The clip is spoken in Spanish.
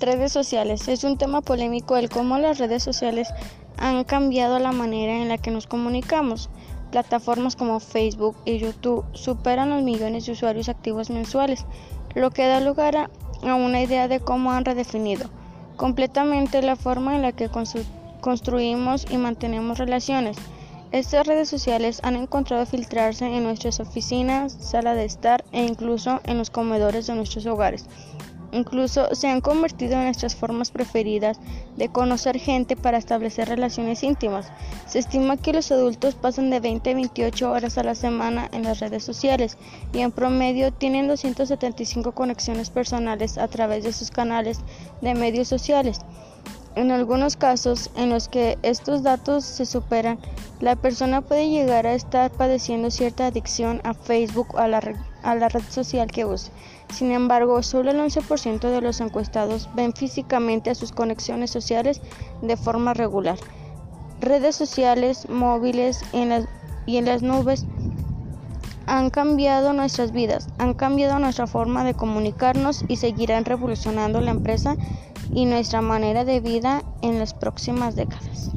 Redes sociales. Es un tema polémico el cómo las redes sociales han cambiado la manera en la que nos comunicamos. Plataformas como Facebook y YouTube superan los millones de usuarios activos mensuales, lo que da lugar a, una idea de cómo han redefinido completamente la forma en la que construimos y mantenemos relaciones. Estas redes sociales han encontrado filtrarse en nuestras oficinas, sala de estar e incluso en los comedores de nuestros hogares. Incluso se han convertido en nuestras formas preferidas de conocer gente para establecer relaciones íntimas. Se estima que los adultos pasan de 20 a 28 horas a la semana en las redes sociales y en promedio tienen 275 conexiones personales a través de sus canales de medios sociales. En algunos casos en los que estos datos se superan, la persona puede llegar a estar padeciendo cierta adicción a Facebook o a la, a la red social que use. Sin embargo, solo el 11% de los encuestados ven físicamente a sus conexiones sociales de forma regular. Redes sociales, móviles y en las nubes han cambiado nuestras vidas, han cambiado nuestra forma de comunicarnos y seguirán revolucionando la empresa y nuestra manera de vida en las próximas décadas.